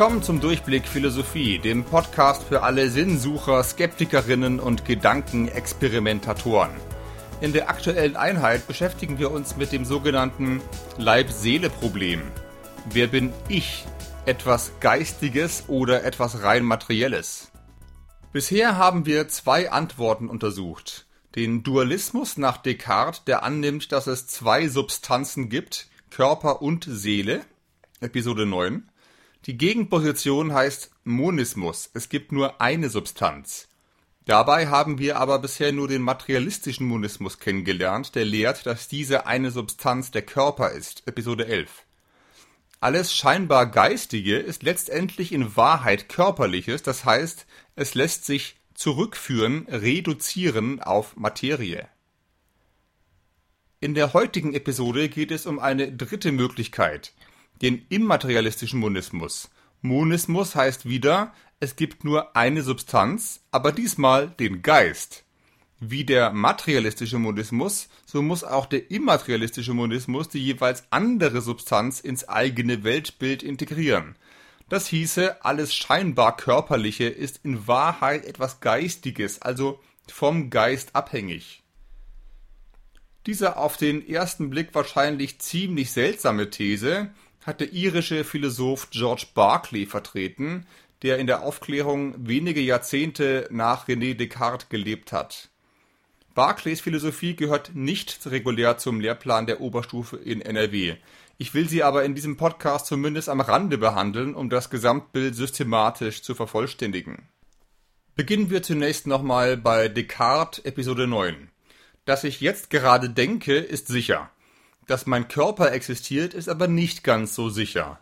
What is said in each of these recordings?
Willkommen zum Durchblick Philosophie, dem Podcast für alle Sinnsucher, Skeptikerinnen und Gedankenexperimentatoren. In der aktuellen Einheit beschäftigen wir uns mit dem sogenannten Leib-Seele-Problem. Wer bin ich? Etwas Geistiges oder etwas rein Materielles? Bisher haben wir zwei Antworten untersucht. Den Dualismus nach Descartes, der annimmt, dass es zwei Substanzen gibt, Körper und Seele, Episode 9. Die Gegenposition heißt Monismus, es gibt nur eine Substanz. Dabei haben wir aber bisher nur den materialistischen Monismus kennengelernt, der lehrt, dass diese eine Substanz der Körper ist, Episode 11. Alles scheinbar Geistige ist letztendlich in Wahrheit Körperliches, das heißt, es lässt sich zurückführen, reduzieren auf Materie. In der heutigen Episode geht es um eine dritte Möglichkeit, den immaterialistischen Monismus. Monismus heißt wieder, es gibt nur eine Substanz, aber diesmal den Geist. Wie der materialistische Monismus, so muss auch der immaterialistische Monismus die jeweils andere Substanz ins eigene Weltbild integrieren. Das hieße, alles scheinbar Körperliche ist in Wahrheit etwas Geistiges, also vom Geist abhängig. Diese auf den ersten Blick wahrscheinlich ziemlich seltsame These hat der irische Philosoph George Berkeley vertreten, der in der Aufklärung wenige Jahrzehnte nach René Descartes gelebt hat. Barclays Philosophie gehört nicht regulär zum Lehrplan der Oberstufe in NRW. Ich will sie aber in diesem Podcast zumindest am Rande behandeln, um das Gesamtbild systematisch zu vervollständigen. Beginnen wir zunächst nochmal bei Descartes Episode 9. Dass ich jetzt gerade denke, ist sicher. Dass mein Körper existiert, ist aber nicht ganz so sicher.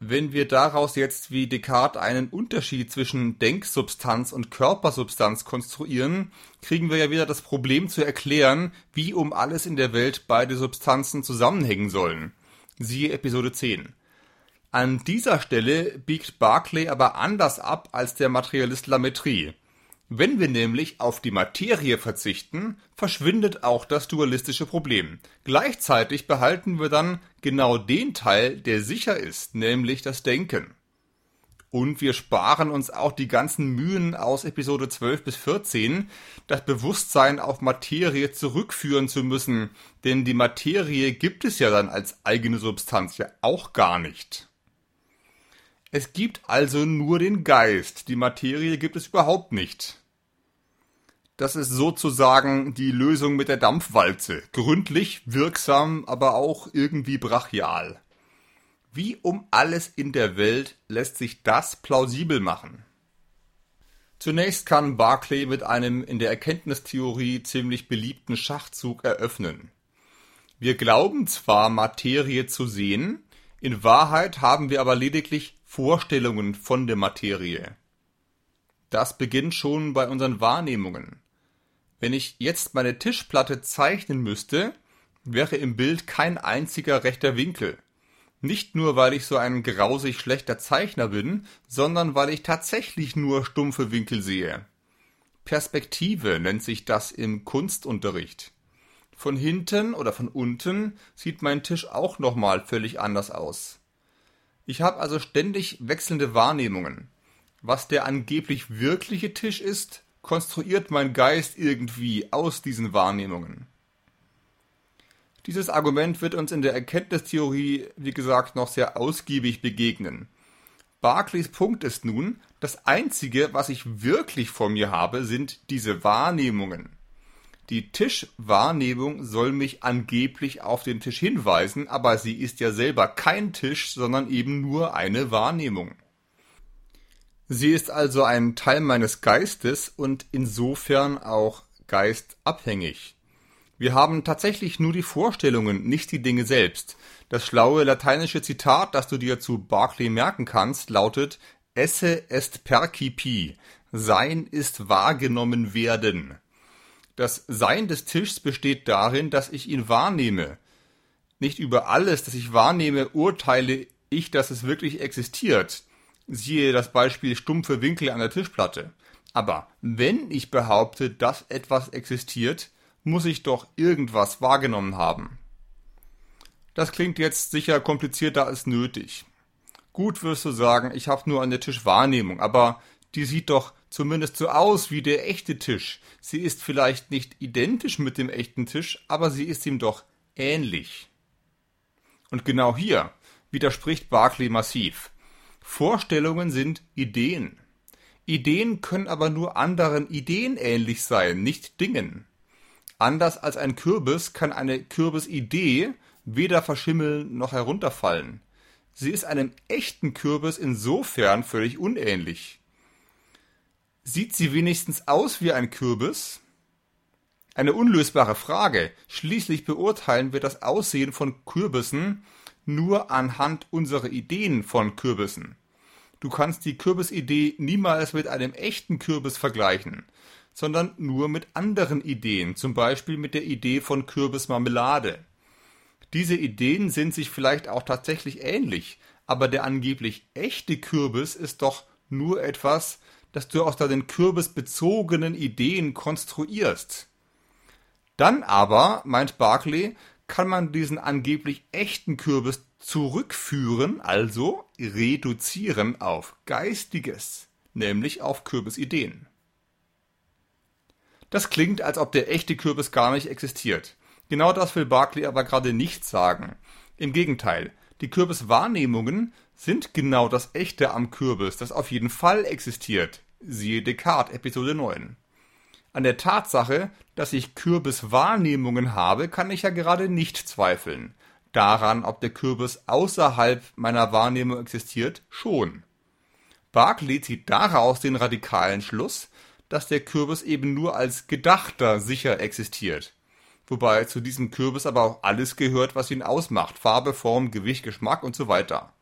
Wenn wir daraus jetzt wie Descartes einen Unterschied zwischen Denksubstanz und Körpersubstanz konstruieren, kriegen wir ja wieder das Problem zu erklären, wie um alles in der Welt beide Substanzen zusammenhängen sollen. Siehe Episode 10. An dieser Stelle biegt Barclay aber anders ab als der Materialist Lametrie. Wenn wir nämlich auf die Materie verzichten, verschwindet auch das dualistische Problem. Gleichzeitig behalten wir dann genau den Teil, der sicher ist, nämlich das Denken. Und wir sparen uns auch die ganzen Mühen aus Episode 12 bis 14, das Bewusstsein auf Materie zurückführen zu müssen, denn die Materie gibt es ja dann als eigene Substanz ja auch gar nicht. Es gibt also nur den Geist, die Materie gibt es überhaupt nicht. Das ist sozusagen die Lösung mit der Dampfwalze. Gründlich, wirksam, aber auch irgendwie brachial. Wie um alles in der Welt lässt sich das plausibel machen? Zunächst kann Barclay mit einem in der Erkenntnistheorie ziemlich beliebten Schachzug eröffnen. Wir glauben zwar Materie zu sehen, in Wahrheit haben wir aber lediglich Vorstellungen von der Materie. Das beginnt schon bei unseren Wahrnehmungen. Wenn ich jetzt meine Tischplatte zeichnen müsste, wäre im Bild kein einziger rechter Winkel. Nicht nur, weil ich so ein grausig schlechter Zeichner bin, sondern weil ich tatsächlich nur stumpfe Winkel sehe. Perspektive nennt sich das im Kunstunterricht. Von hinten oder von unten sieht mein Tisch auch nochmal völlig anders aus. Ich habe also ständig wechselnde Wahrnehmungen. Was der angeblich wirkliche Tisch ist, konstruiert mein Geist irgendwie aus diesen Wahrnehmungen. Dieses Argument wird uns in der Erkenntnistheorie, wie gesagt, noch sehr ausgiebig begegnen. Barclays Punkt ist nun, das Einzige, was ich wirklich vor mir habe, sind diese Wahrnehmungen. Die Tischwahrnehmung soll mich angeblich auf den Tisch hinweisen, aber sie ist ja selber kein Tisch, sondern eben nur eine Wahrnehmung. Sie ist also ein Teil meines Geistes und insofern auch geistabhängig. Wir haben tatsächlich nur die Vorstellungen, nicht die Dinge selbst. Das schlaue lateinische Zitat, das du dir zu Barclay merken kannst, lautet Esse est percipi. Sein ist wahrgenommen werden. Das Sein des Tischs besteht darin, dass ich ihn wahrnehme. Nicht über alles, das ich wahrnehme, urteile ich, dass es wirklich existiert. Siehe das Beispiel stumpfe Winkel an der Tischplatte. Aber wenn ich behaupte, dass etwas existiert, muss ich doch irgendwas wahrgenommen haben. Das klingt jetzt sicher komplizierter als nötig. Gut wirst du sagen, ich habe nur eine Tischwahrnehmung, aber die sieht doch zumindest so aus wie der echte Tisch. Sie ist vielleicht nicht identisch mit dem echten Tisch, aber sie ist ihm doch ähnlich. Und genau hier widerspricht Barclay massiv. Vorstellungen sind Ideen. Ideen können aber nur anderen Ideen ähnlich sein, nicht Dingen. Anders als ein Kürbis kann eine Kürbisidee weder verschimmeln noch herunterfallen. Sie ist einem echten Kürbis insofern völlig unähnlich. Sieht sie wenigstens aus wie ein Kürbis? Eine unlösbare Frage. Schließlich beurteilen wir das Aussehen von Kürbissen nur anhand unserer Ideen von Kürbissen. Du kannst die Kürbisidee niemals mit einem echten Kürbis vergleichen, sondern nur mit anderen Ideen, zum Beispiel mit der Idee von Kürbismarmelade. Diese Ideen sind sich vielleicht auch tatsächlich ähnlich, aber der angeblich echte Kürbis ist doch nur etwas, das du aus deinen kürbisbezogenen Ideen konstruierst. Dann aber, meint Barclay, kann man diesen angeblich echten Kürbis zurückführen, also reduzieren auf Geistiges, nämlich auf Kürbisideen. Das klingt, als ob der echte Kürbis gar nicht existiert. Genau das will Barclay aber gerade nicht sagen. Im Gegenteil, die Kürbiswahrnehmungen sind genau das Echte am Kürbis, das auf jeden Fall existiert. Siehe Descartes, Episode 9. An der Tatsache, dass ich Kürbiswahrnehmungen habe, kann ich ja gerade nicht zweifeln. Daran, ob der Kürbis außerhalb meiner Wahrnehmung existiert, schon. Barclay zieht daraus den radikalen Schluss, dass der Kürbis eben nur als Gedachter sicher existiert wobei zu diesem Kürbis aber auch alles gehört, was ihn ausmacht. Farbe, Form, Gewicht, Geschmack und so weiter.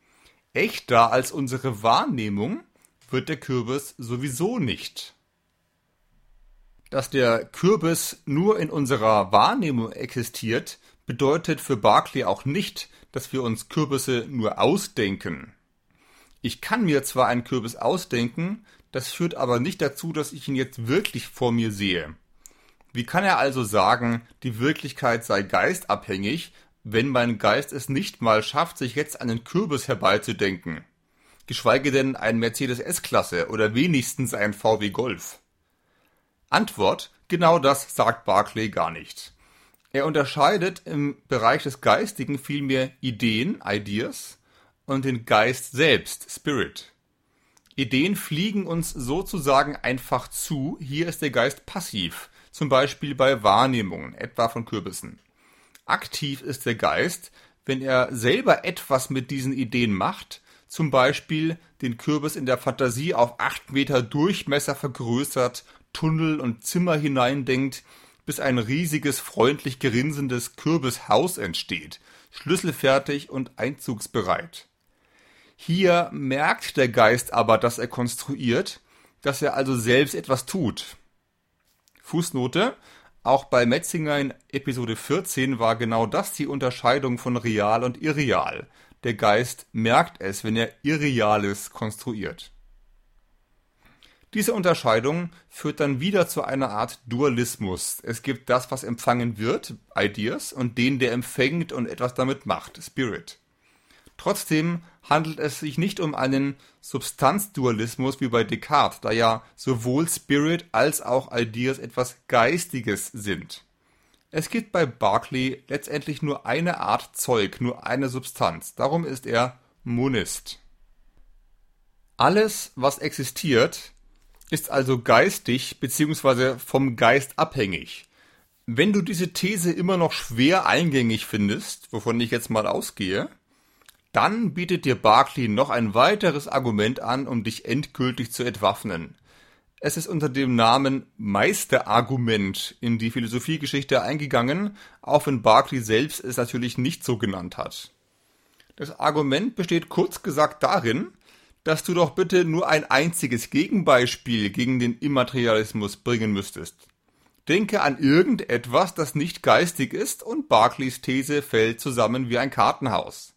Echter als unsere Wahrnehmung wird der Kürbis sowieso nicht. Dass der Kürbis nur in unserer Wahrnehmung existiert, bedeutet für Barclay auch nicht, dass wir uns Kürbisse nur ausdenken. Ich kann mir zwar einen Kürbis ausdenken, das führt aber nicht dazu, dass ich ihn jetzt wirklich vor mir sehe. Wie kann er also sagen, die Wirklichkeit sei geistabhängig, wenn mein Geist es nicht mal schafft, sich jetzt einen Kürbis herbeizudenken? Geschweige denn ein Mercedes S-Klasse oder wenigstens ein VW Golf. Antwort, genau das sagt Barclay gar nicht. Er unterscheidet im Bereich des Geistigen vielmehr Ideen, Ideas, und den Geist selbst, Spirit. Ideen fliegen uns sozusagen einfach zu, hier ist der Geist passiv, zum Beispiel bei Wahrnehmungen, etwa von Kürbissen. Aktiv ist der Geist, wenn er selber etwas mit diesen Ideen macht, zum Beispiel den Kürbis in der Fantasie auf acht Meter Durchmesser vergrößert, Tunnel und Zimmer hineindenkt, bis ein riesiges, freundlich grinsendes Kürbishaus entsteht, schlüsselfertig und einzugsbereit. Hier merkt der Geist aber, dass er konstruiert, dass er also selbst etwas tut. Fußnote. Auch bei Metzinger in Episode 14 war genau das die Unterscheidung von real und irreal. Der Geist merkt es, wenn er Irreales konstruiert. Diese Unterscheidung führt dann wieder zu einer Art Dualismus. Es gibt das, was empfangen wird, Ideas, und den, der empfängt und etwas damit macht, Spirit. Trotzdem handelt es sich nicht um einen Substanzdualismus wie bei Descartes, da ja sowohl Spirit als auch Ideas etwas Geistiges sind. Es gibt bei Berkeley letztendlich nur eine Art Zeug, nur eine Substanz. Darum ist er Monist. Alles, was existiert, ist also geistig bzw. vom Geist abhängig. Wenn du diese These immer noch schwer eingängig findest, wovon ich jetzt mal ausgehe, dann bietet dir Barclay noch ein weiteres Argument an, um dich endgültig zu entwaffnen. Es ist unter dem Namen Meisterargument in die Philosophiegeschichte eingegangen, auch wenn Barclay selbst es natürlich nicht so genannt hat. Das Argument besteht kurz gesagt darin, dass du doch bitte nur ein einziges Gegenbeispiel gegen den Immaterialismus bringen müsstest. Denke an irgendetwas, das nicht geistig ist, und Barclays These fällt zusammen wie ein Kartenhaus.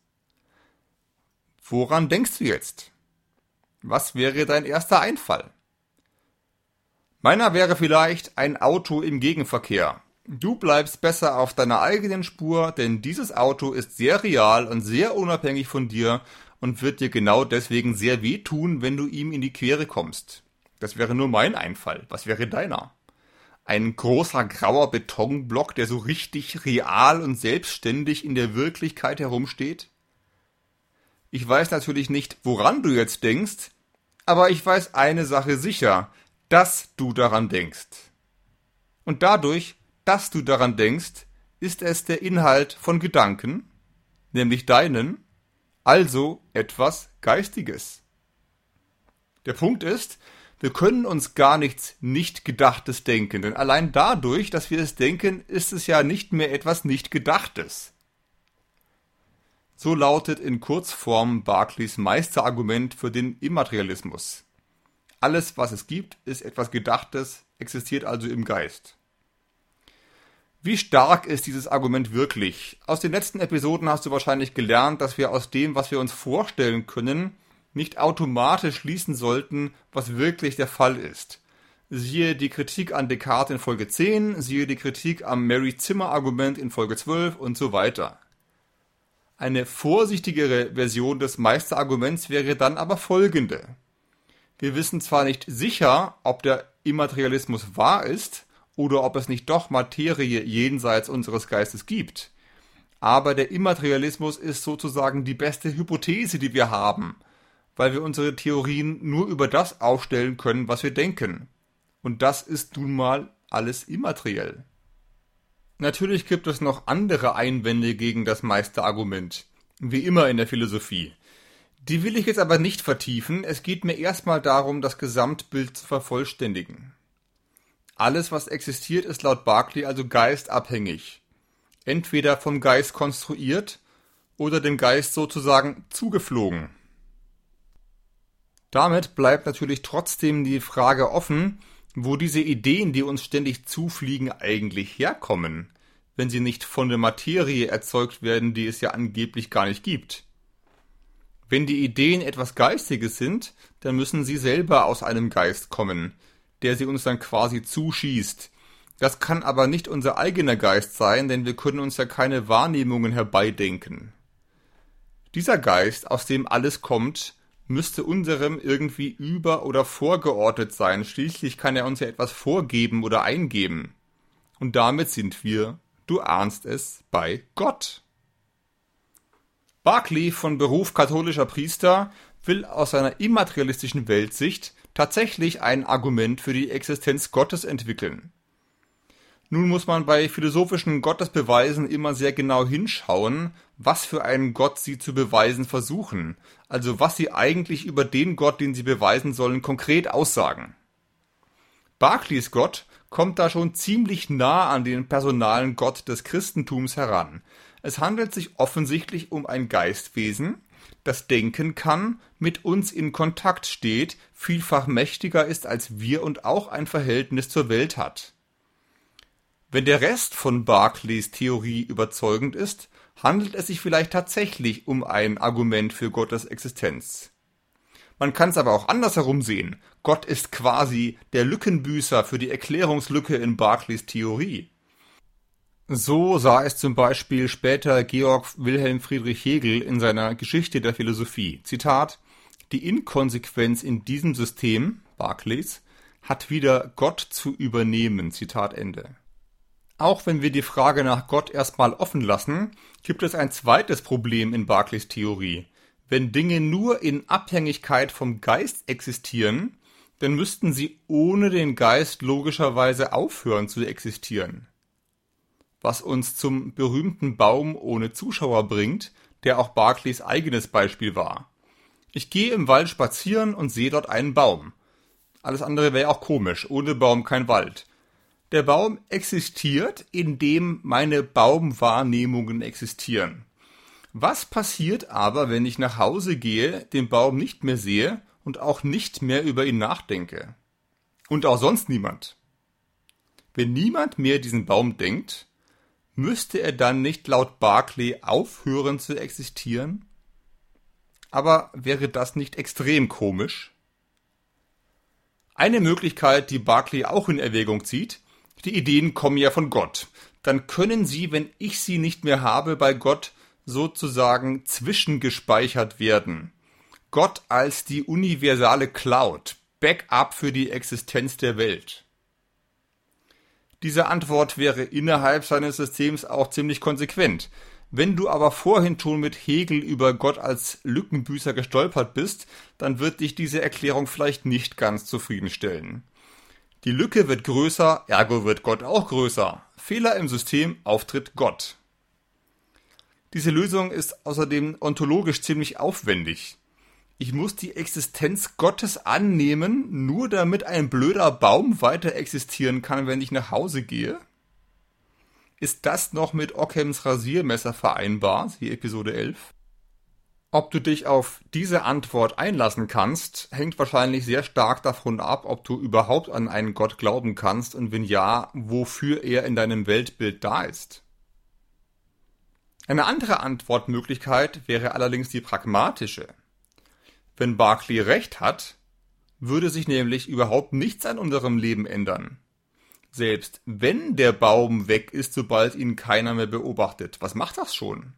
Woran denkst du jetzt? Was wäre dein erster Einfall? Meiner wäre vielleicht ein Auto im Gegenverkehr. Du bleibst besser auf deiner eigenen Spur, denn dieses Auto ist sehr real und sehr unabhängig von dir und wird dir genau deswegen sehr wehtun, wenn du ihm in die Quere kommst. Das wäre nur mein Einfall. Was wäre deiner? Ein großer grauer Betonblock, der so richtig real und selbstständig in der Wirklichkeit herumsteht? Ich weiß natürlich nicht, woran du jetzt denkst, aber ich weiß eine Sache sicher, dass du daran denkst. Und dadurch, dass du daran denkst, ist es der Inhalt von Gedanken, nämlich deinen, also etwas Geistiges. Der Punkt ist, wir können uns gar nichts nicht Gedachtes denken, denn allein dadurch, dass wir es denken, ist es ja nicht mehr etwas nicht Gedachtes. So lautet in Kurzform Barclays Meisterargument für den Immaterialismus. Alles, was es gibt, ist etwas Gedachtes, existiert also im Geist. Wie stark ist dieses Argument wirklich? Aus den letzten Episoden hast du wahrscheinlich gelernt, dass wir aus dem, was wir uns vorstellen können, nicht automatisch schließen sollten, was wirklich der Fall ist. Siehe die Kritik an Descartes in Folge 10, siehe die Kritik am Mary Zimmer Argument in Folge 12 und so weiter. Eine vorsichtigere Version des Meisterarguments wäre dann aber folgende. Wir wissen zwar nicht sicher, ob der Immaterialismus wahr ist, oder ob es nicht doch Materie jenseits unseres Geistes gibt. Aber der Immaterialismus ist sozusagen die beste Hypothese, die wir haben, weil wir unsere Theorien nur über das aufstellen können, was wir denken. Und das ist nun mal alles immateriell. Natürlich gibt es noch andere Einwände gegen das Meisterargument, wie immer in der Philosophie. Die will ich jetzt aber nicht vertiefen, es geht mir erstmal darum, das Gesamtbild zu vervollständigen. Alles, was existiert, ist laut Berkeley also geistabhängig. Entweder vom Geist konstruiert oder dem Geist sozusagen zugeflogen. Damit bleibt natürlich trotzdem die Frage offen, wo diese Ideen, die uns ständig zufliegen, eigentlich herkommen, wenn sie nicht von der Materie erzeugt werden, die es ja angeblich gar nicht gibt. Wenn die Ideen etwas Geistiges sind, dann müssen sie selber aus einem Geist kommen, der sie uns dann quasi zuschießt. Das kann aber nicht unser eigener Geist sein, denn wir können uns ja keine Wahrnehmungen herbeidenken. Dieser Geist, aus dem alles kommt, müsste unserem irgendwie über oder vorgeordnet sein, schließlich kann er uns ja etwas vorgeben oder eingeben. Und damit sind wir, du ahnst es, bei Gott. Barclay, von Beruf katholischer Priester, will aus seiner immaterialistischen Weltsicht tatsächlich ein Argument für die Existenz Gottes entwickeln. Nun muss man bei philosophischen Gottesbeweisen immer sehr genau hinschauen, was für einen Gott sie zu beweisen versuchen, also was sie eigentlich über den Gott, den sie beweisen sollen, konkret aussagen. Barclays Gott kommt da schon ziemlich nah an den personalen Gott des Christentums heran. Es handelt sich offensichtlich um ein Geistwesen, das denken kann, mit uns in Kontakt steht, vielfach mächtiger ist als wir und auch ein Verhältnis zur Welt hat. Wenn der Rest von Barclays Theorie überzeugend ist, handelt es sich vielleicht tatsächlich um ein Argument für Gottes Existenz. Man kann es aber auch andersherum sehen. Gott ist quasi der Lückenbüßer für die Erklärungslücke in Barclays Theorie. So sah es zum Beispiel später Georg Wilhelm Friedrich Hegel in seiner Geschichte der Philosophie. Zitat Die Inkonsequenz in diesem System, Barclays, hat wieder Gott zu übernehmen. Zitat Ende. Auch wenn wir die Frage nach Gott erstmal offen lassen, gibt es ein zweites Problem in Barclays Theorie. Wenn Dinge nur in Abhängigkeit vom Geist existieren, dann müssten sie ohne den Geist logischerweise aufhören zu existieren was uns zum berühmten Baum ohne Zuschauer bringt, der auch Barclays eigenes Beispiel war. Ich gehe im Wald spazieren und sehe dort einen Baum. Alles andere wäre auch komisch, ohne Baum kein Wald. Der Baum existiert, indem meine Baumwahrnehmungen existieren. Was passiert aber, wenn ich nach Hause gehe, den Baum nicht mehr sehe und auch nicht mehr über ihn nachdenke? Und auch sonst niemand. Wenn niemand mehr diesen Baum denkt, müsste er dann nicht laut Barclay aufhören zu existieren? Aber wäre das nicht extrem komisch? Eine Möglichkeit, die Barclay auch in Erwägung zieht, die Ideen kommen ja von Gott. Dann können sie, wenn ich sie nicht mehr habe, bei Gott sozusagen zwischengespeichert werden. Gott als die universale Cloud, Backup für die Existenz der Welt. Diese Antwort wäre innerhalb seines Systems auch ziemlich konsequent. Wenn du aber vorhin schon mit Hegel über Gott als Lückenbüßer gestolpert bist, dann wird dich diese Erklärung vielleicht nicht ganz zufriedenstellen. Die Lücke wird größer, ergo wird Gott auch größer. Fehler im System, Auftritt Gott. Diese Lösung ist außerdem ontologisch ziemlich aufwendig. Ich muss die Existenz Gottes annehmen, nur damit ein blöder Baum weiter existieren kann, wenn ich nach Hause gehe? Ist das noch mit Ockhams Rasiermesser vereinbar? Siehe Episode 11. Ob du dich auf diese Antwort einlassen kannst, hängt wahrscheinlich sehr stark davon ab, ob du überhaupt an einen Gott glauben kannst und wenn ja, wofür er in deinem Weltbild da ist. Eine andere Antwortmöglichkeit wäre allerdings die pragmatische. Wenn Barclay recht hat, würde sich nämlich überhaupt nichts an unserem Leben ändern. Selbst wenn der Baum weg ist, sobald ihn keiner mehr beobachtet, was macht das schon?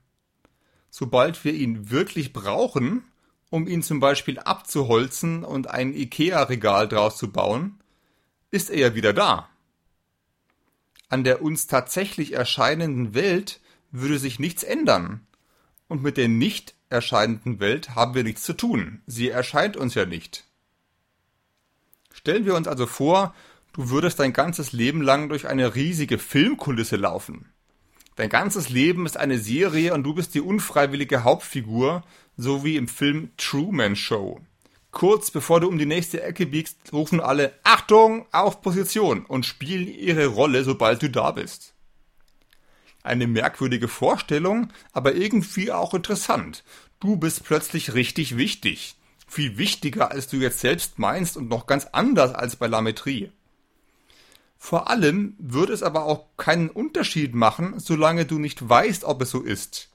Sobald wir ihn wirklich brauchen, um ihn zum Beispiel abzuholzen und ein Ikea-Regal draus zu bauen, ist er ja wieder da. An der uns tatsächlich erscheinenden Welt würde sich nichts ändern. Und mit der nicht erscheinenden Welt haben wir nichts zu tun. Sie erscheint uns ja nicht. Stellen wir uns also vor, Du würdest dein ganzes Leben lang durch eine riesige Filmkulisse laufen. Dein ganzes Leben ist eine Serie und du bist die unfreiwillige Hauptfigur, so wie im Film Truman Show. Kurz bevor du um die nächste Ecke biegst, rufen alle Achtung auf Position und spielen ihre Rolle, sobald du da bist. Eine merkwürdige Vorstellung, aber irgendwie auch interessant. Du bist plötzlich richtig wichtig. Viel wichtiger, als du jetzt selbst meinst und noch ganz anders als bei Lametrie. Vor allem würde es aber auch keinen Unterschied machen, solange du nicht weißt, ob es so ist.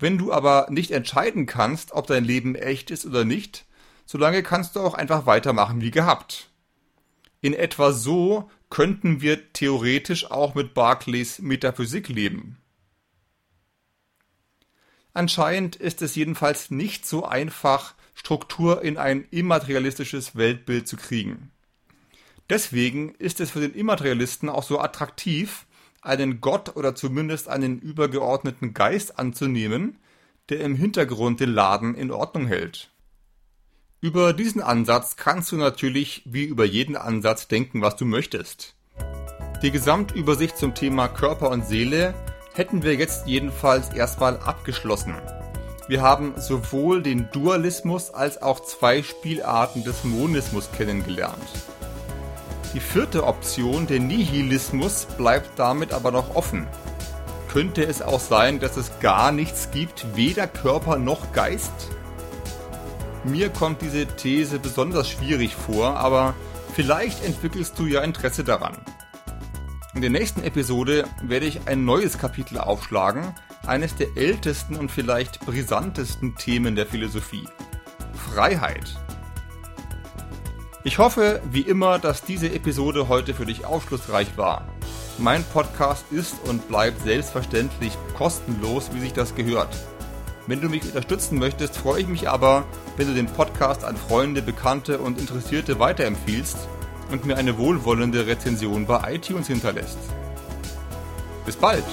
Wenn du aber nicht entscheiden kannst, ob dein Leben echt ist oder nicht, solange kannst du auch einfach weitermachen wie gehabt. In etwa so könnten wir theoretisch auch mit Barclays Metaphysik leben. Anscheinend ist es jedenfalls nicht so einfach, Struktur in ein immaterialistisches Weltbild zu kriegen. Deswegen ist es für den Immaterialisten auch so attraktiv, einen Gott oder zumindest einen übergeordneten Geist anzunehmen, der im Hintergrund den Laden in Ordnung hält. Über diesen Ansatz kannst du natürlich wie über jeden Ansatz denken, was du möchtest. Die Gesamtübersicht zum Thema Körper und Seele hätten wir jetzt jedenfalls erstmal abgeschlossen. Wir haben sowohl den Dualismus als auch zwei Spielarten des Monismus kennengelernt. Die vierte Option, der Nihilismus, bleibt damit aber noch offen. Könnte es auch sein, dass es gar nichts gibt, weder Körper noch Geist? Mir kommt diese These besonders schwierig vor, aber vielleicht entwickelst du ja Interesse daran. In der nächsten Episode werde ich ein neues Kapitel aufschlagen, eines der ältesten und vielleicht brisantesten Themen der Philosophie. Freiheit. Ich hoffe, wie immer, dass diese Episode heute für dich aufschlussreich war. Mein Podcast ist und bleibt selbstverständlich kostenlos, wie sich das gehört. Wenn du mich unterstützen möchtest, freue ich mich aber, wenn du den Podcast an Freunde, Bekannte und Interessierte weiterempfiehlst und mir eine wohlwollende Rezension bei iTunes hinterlässt. Bis bald!